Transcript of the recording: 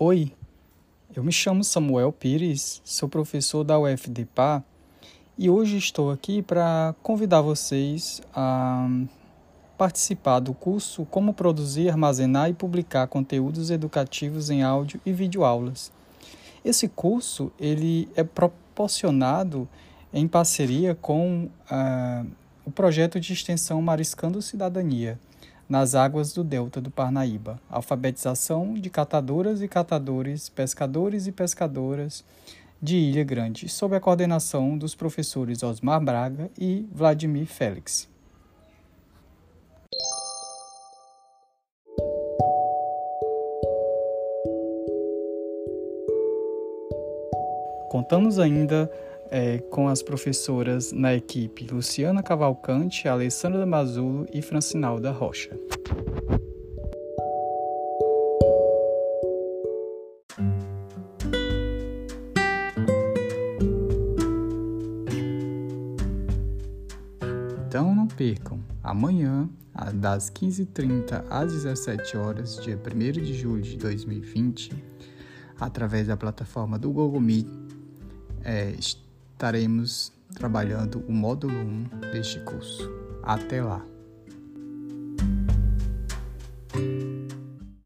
Oi, eu me chamo Samuel Pires, sou professor da UFDPA e hoje estou aqui para convidar vocês a participar do curso Como Produzir, Armazenar e Publicar Conteúdos Educativos em Áudio e Videoaulas. Esse curso ele é proporcionado em parceria com uh, o projeto de extensão Mariscando Cidadania, nas águas do delta do Parnaíba. Alfabetização de catadoras e catadores, pescadores e pescadoras de Ilha Grande, sob a coordenação dos professores Osmar Braga e Vladimir Félix. Contamos ainda é, com as professoras na equipe Luciana Cavalcante, Alessandra Mazulo e Francinalda Rocha. Então não percam, amanhã, das 15h30 às 17 horas, dia 1 de julho de 2020, através da plataforma do Google Meet, é, estaremos trabalhando o módulo 1 deste curso. Até lá!